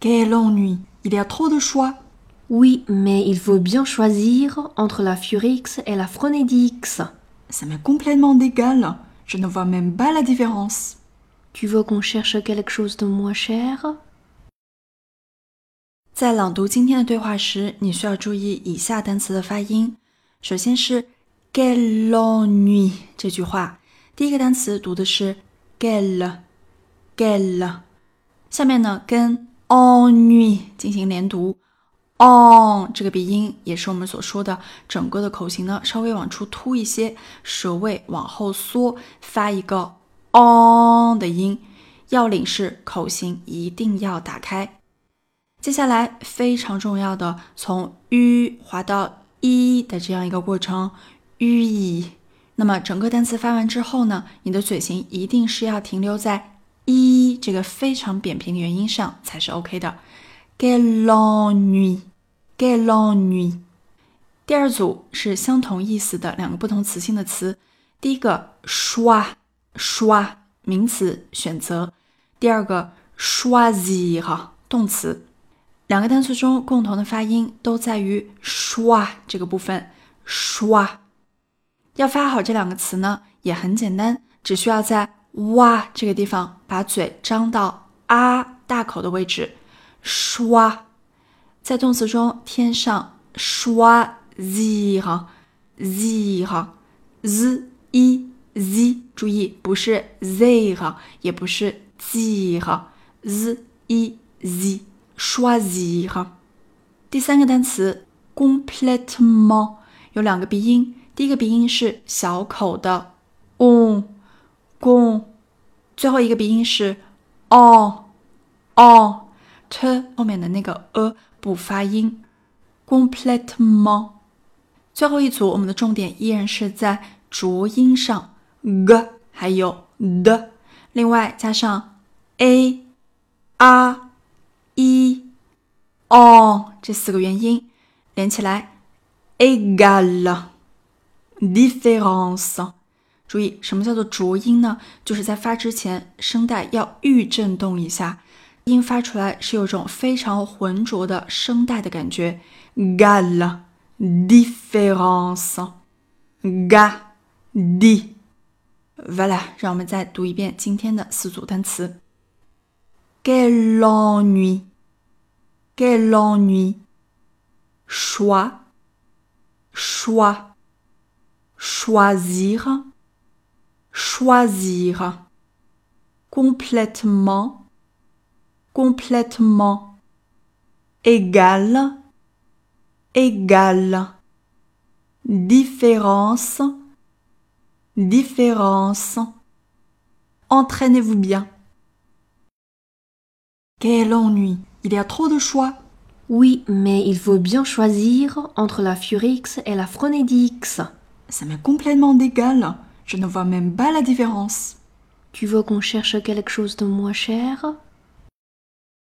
Quel ennui Il y a trop de choix. Oui, mais il faut bien choisir entre la Furix et la Phronédix. Ça m'est complètement d'égal. Je ne vois même pas la différence. Tu veux qu'on cherche quelque chose de moins cher 在朗读今天的对话时，你需要注意以下单词的发音。首先是 quel ennui 这句话，第一个单词读的是 quel quel，下面呢跟 Onü 进行连读，on 这个鼻音也是我们所说的整个的口型呢稍微往出凸一些，舌位往后缩，发一个 on 的音，要领是口型一定要打开。接下来非常重要的，从 u 滑到 i 的这样一个过程，u i。那么整个单词发完之后呢，你的嘴型一定是要停留在一这个非常扁平的元音上才是 OK 的。Quel ennui，quel ennui。第二组是相同意思的两个不同词性的词，第一个 choix，choix 名词选择，第二个 choisir 动词。两个单词中共同的发音都在于 schwa 这个部分。schwa 要发好这两个词呢，也很简单，只需要在哇这个地方把嘴张到啊大口的位置。刷在动词中添上刷 z 哈 z 哈 z i z，注意不是 z 哈，也不是 z 哈 z i z。choisir。第三个单词 complètement 有两个鼻音，第一个鼻音是小口的最后一个鼻音是 on，on，t 后面的那个 a 不发音 completement。最后一组我们的重点依然是在浊音上，g 还有 d，另外加上 a、r。一哦，这四个元音连起来，égal，différence。注意，什么叫做浊音呢？就是在发之前，声带要预震动一下，音发出来是有种非常浑浊的声带的感觉。gal，différence，ga，di，voilà。让我们再读一遍今天的四组单词。Quel ennui! Quel ennui! Choix, choix, choisir. Complètement, complètement. Égal, égal. Différence, différence. Entraînez-vous bien. Quel ennui Il y a trop de choix. Oui, mais il faut bien choisir entre la Furix et la Phronédix. Ça m'est complètement d'égal. Je ne vois même pas la différence. Tu veux qu'on cherche quelque chose de moins cher?